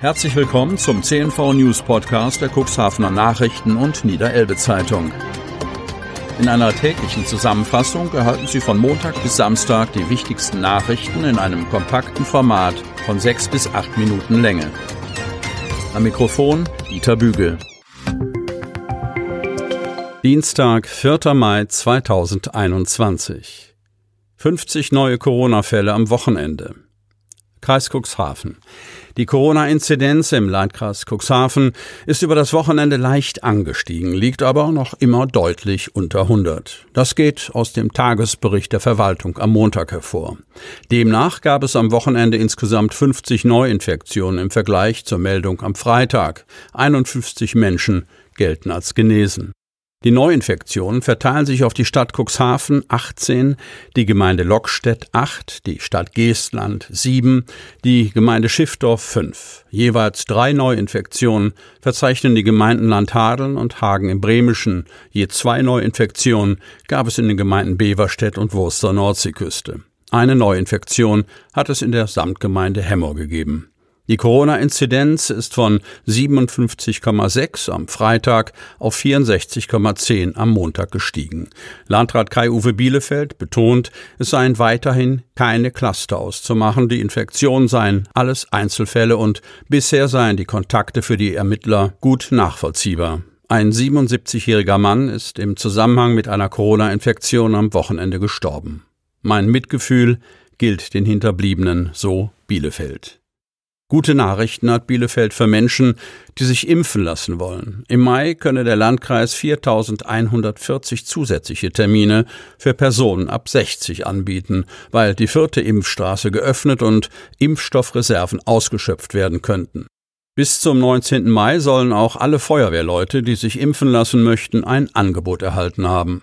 Herzlich willkommen zum CNV News Podcast der Cuxhavener Nachrichten und Niederelbe Zeitung. In einer täglichen Zusammenfassung erhalten Sie von Montag bis Samstag die wichtigsten Nachrichten in einem kompakten Format von sechs bis acht Minuten Länge. Am Mikrofon Dieter Bügel. Dienstag, 4. Mai 2021. 50 neue Corona-Fälle am Wochenende. Kreis Cuxhaven. Die Corona-Inzidenz im Landkreis Cuxhaven ist über das Wochenende leicht angestiegen, liegt aber noch immer deutlich unter 100. Das geht aus dem Tagesbericht der Verwaltung am Montag hervor. Demnach gab es am Wochenende insgesamt 50 Neuinfektionen im Vergleich zur Meldung am Freitag. 51 Menschen gelten als genesen. Die Neuinfektionen verteilen sich auf die Stadt Cuxhaven 18, die Gemeinde Lockstedt 8, die Stadt Geestland 7, die Gemeinde Schiffdorf 5. Jeweils drei Neuinfektionen verzeichnen die Gemeinden Landhadeln und Hagen im Bremischen. Je zwei Neuinfektionen gab es in den Gemeinden Beverstedt und Wurster Nordseeküste. Eine Neuinfektion hat es in der Samtgemeinde Hemmer gegeben. Die Corona-Inzidenz ist von 57,6 am Freitag auf 64,10 am Montag gestiegen. Landrat Kai-Uwe Bielefeld betont, es seien weiterhin keine Cluster auszumachen. Die Infektionen seien alles Einzelfälle und bisher seien die Kontakte für die Ermittler gut nachvollziehbar. Ein 77-jähriger Mann ist im Zusammenhang mit einer Corona-Infektion am Wochenende gestorben. Mein Mitgefühl gilt den Hinterbliebenen, so Bielefeld. Gute Nachrichten hat Bielefeld für Menschen, die sich impfen lassen wollen. Im Mai könne der Landkreis 4140 zusätzliche Termine für Personen ab 60 anbieten, weil die vierte Impfstraße geöffnet und Impfstoffreserven ausgeschöpft werden könnten. Bis zum 19. Mai sollen auch alle Feuerwehrleute, die sich impfen lassen möchten, ein Angebot erhalten haben.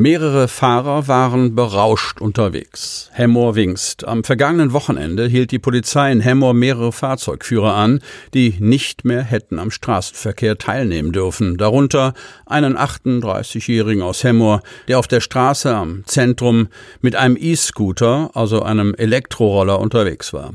Mehrere Fahrer waren berauscht unterwegs. Hemmoor Wingst. Am vergangenen Wochenende hielt die Polizei in Hemmoor mehrere Fahrzeugführer an, die nicht mehr hätten am Straßenverkehr teilnehmen dürfen. Darunter einen 38-Jährigen aus Hemmoor, der auf der Straße am Zentrum mit einem E-Scooter, also einem Elektroroller, unterwegs war.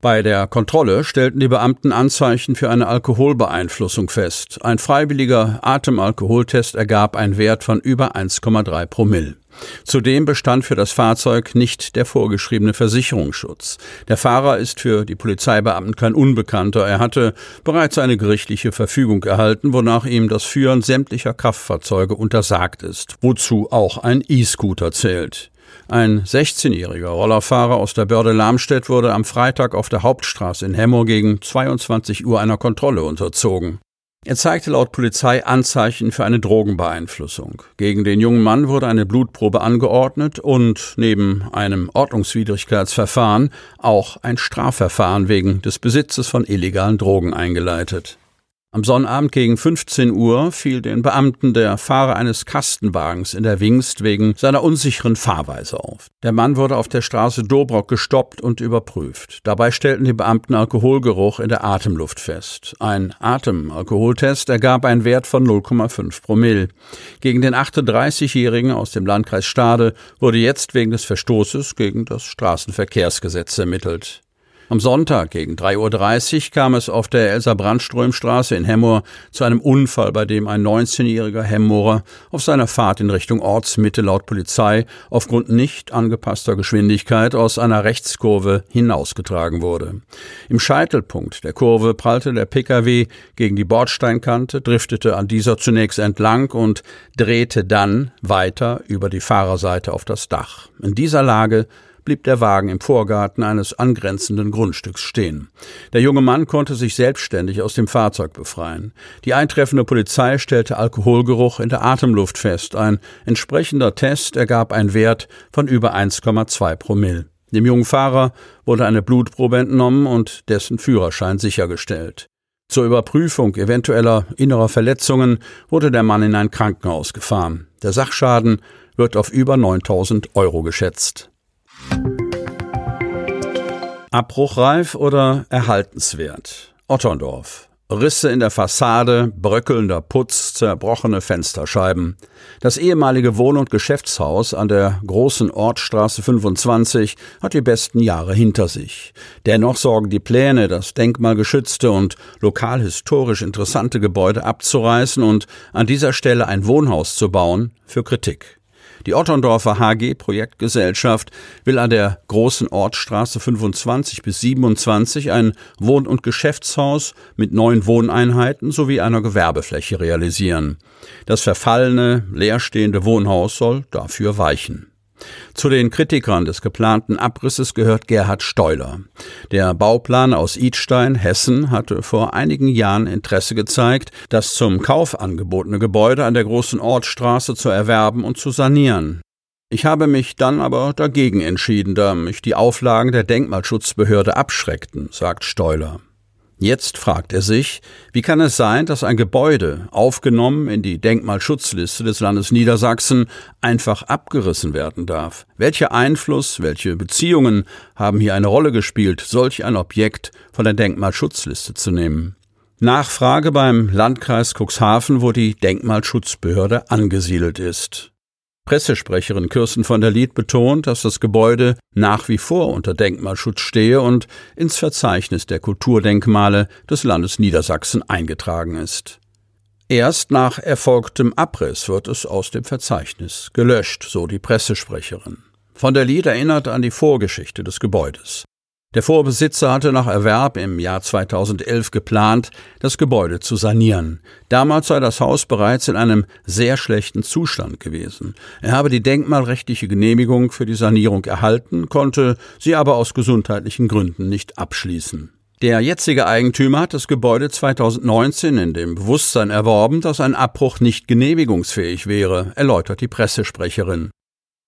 Bei der Kontrolle stellten die Beamten Anzeichen für eine Alkoholbeeinflussung fest. Ein freiwilliger Atemalkoholtest ergab einen Wert von über 1,3 Promille. Zudem bestand für das Fahrzeug nicht der vorgeschriebene Versicherungsschutz. Der Fahrer ist für die Polizeibeamten kein Unbekannter. Er hatte bereits eine gerichtliche Verfügung erhalten, wonach ihm das Führen sämtlicher Kraftfahrzeuge untersagt ist, wozu auch ein E-Scooter zählt. Ein 16-jähriger Rollerfahrer aus der Börde Lamstedt wurde am Freitag auf der Hauptstraße in Hemmoor gegen 22 Uhr einer Kontrolle unterzogen. Er zeigte laut Polizei Anzeichen für eine Drogenbeeinflussung. Gegen den jungen Mann wurde eine Blutprobe angeordnet und neben einem Ordnungswidrigkeitsverfahren auch ein Strafverfahren wegen des Besitzes von illegalen Drogen eingeleitet. Am Sonnabend gegen 15 Uhr fiel den Beamten der Fahrer eines Kastenwagens in der Wingst wegen seiner unsicheren Fahrweise auf. Der Mann wurde auf der Straße Dobrock gestoppt und überprüft. Dabei stellten die Beamten Alkoholgeruch in der Atemluft fest. Ein Atemalkoholtest ergab einen Wert von 0,5 Promille. Gegen den 38-Jährigen aus dem Landkreis Stade wurde jetzt wegen des Verstoßes gegen das Straßenverkehrsgesetz ermittelt. Am Sonntag gegen 3.30 Uhr kam es auf der Elsa-Brandström-Straße in Hemmoor zu einem Unfall, bei dem ein 19-jähriger Hemmorer auf seiner Fahrt in Richtung Ortsmitte laut Polizei aufgrund nicht angepasster Geschwindigkeit aus einer Rechtskurve hinausgetragen wurde. Im Scheitelpunkt der Kurve prallte der Pkw gegen die Bordsteinkante, driftete an dieser zunächst entlang und drehte dann weiter über die Fahrerseite auf das Dach. In dieser Lage blieb der Wagen im Vorgarten eines angrenzenden Grundstücks stehen. Der junge Mann konnte sich selbstständig aus dem Fahrzeug befreien. Die eintreffende Polizei stellte Alkoholgeruch in der Atemluft fest. Ein entsprechender Test ergab einen Wert von über 1,2 Promille. Dem jungen Fahrer wurde eine Blutprobe entnommen und dessen Führerschein sichergestellt. Zur Überprüfung eventueller innerer Verletzungen wurde der Mann in ein Krankenhaus gefahren. Der Sachschaden wird auf über 9000 Euro geschätzt. Abbruchreif oder erhaltenswert? Otterndorf. Risse in der Fassade, bröckelnder Putz, zerbrochene Fensterscheiben. Das ehemalige Wohn- und Geschäftshaus an der großen Ortstraße 25 hat die besten Jahre hinter sich. Dennoch sorgen die Pläne, das denkmalgeschützte und lokalhistorisch interessante Gebäude abzureißen und an dieser Stelle ein Wohnhaus zu bauen, für Kritik. Die Otterndorfer HG Projektgesellschaft will an der großen Ortsstraße 25 bis 27 ein Wohn- und Geschäftshaus mit neun Wohneinheiten sowie einer Gewerbefläche realisieren. Das verfallene, leerstehende Wohnhaus soll dafür weichen. Zu den Kritikern des geplanten Abrisses gehört Gerhard Steuler. Der Bauplan aus Idstein, Hessen, hatte vor einigen Jahren Interesse gezeigt, das zum Kauf angebotene Gebäude an der großen Ortsstraße zu erwerben und zu sanieren. Ich habe mich dann aber dagegen entschieden, da mich die Auflagen der Denkmalschutzbehörde abschreckten, sagt Steuler. Jetzt fragt er sich, wie kann es sein, dass ein Gebäude, aufgenommen in die Denkmalschutzliste des Landes Niedersachsen, einfach abgerissen werden darf? Welcher Einfluss, welche Beziehungen haben hier eine Rolle gespielt, solch ein Objekt von der Denkmalschutzliste zu nehmen? Nachfrage beim Landkreis Cuxhaven, wo die Denkmalschutzbehörde angesiedelt ist. Pressesprecherin Kirsten von der Lied betont, dass das Gebäude nach wie vor unter Denkmalschutz stehe und ins Verzeichnis der Kulturdenkmale des Landes Niedersachsen eingetragen ist. Erst nach erfolgtem Abriss wird es aus dem Verzeichnis gelöscht, so die Pressesprecherin. Von der Lied erinnert an die Vorgeschichte des Gebäudes. Der Vorbesitzer hatte nach Erwerb im Jahr 2011 geplant, das Gebäude zu sanieren. Damals sei das Haus bereits in einem sehr schlechten Zustand gewesen. Er habe die denkmalrechtliche Genehmigung für die Sanierung erhalten, konnte sie aber aus gesundheitlichen Gründen nicht abschließen. Der jetzige Eigentümer hat das Gebäude 2019 in dem Bewusstsein erworben, dass ein Abbruch nicht genehmigungsfähig wäre, erläutert die Pressesprecherin.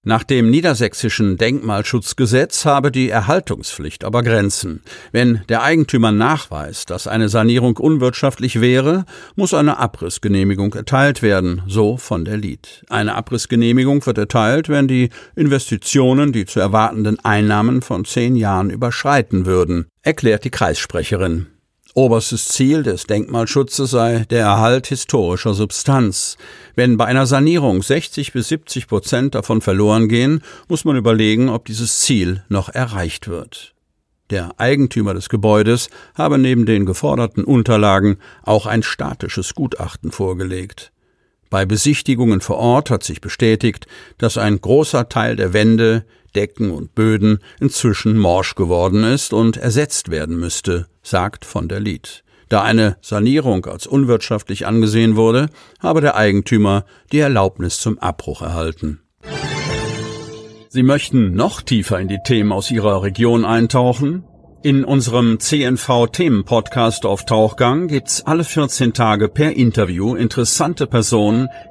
Nach dem niedersächsischen Denkmalschutzgesetz habe die Erhaltungspflicht aber Grenzen. Wenn der Eigentümer nachweist, dass eine Sanierung unwirtschaftlich wäre, muss eine Abrissgenehmigung erteilt werden, so von der Lied. Eine Abrissgenehmigung wird erteilt, wenn die Investitionen die zu erwartenden Einnahmen von zehn Jahren überschreiten würden, erklärt die Kreissprecherin. Oberstes Ziel des Denkmalschutzes sei der Erhalt historischer Substanz. Wenn bei einer Sanierung 60 bis 70 Prozent davon verloren gehen, muss man überlegen, ob dieses Ziel noch erreicht wird. Der Eigentümer des Gebäudes habe neben den geforderten Unterlagen auch ein statisches Gutachten vorgelegt. Bei Besichtigungen vor Ort hat sich bestätigt, dass ein großer Teil der Wände, Decken und Böden inzwischen morsch geworden ist und ersetzt werden müsste, sagt von der Lied. Da eine Sanierung als unwirtschaftlich angesehen wurde, habe der Eigentümer die Erlaubnis zum Abbruch erhalten. Sie möchten noch tiefer in die Themen aus Ihrer Region eintauchen? In unserem CNV-Themen-Podcast auf Tauchgang gibt's alle 14 Tage per Interview interessante Personen,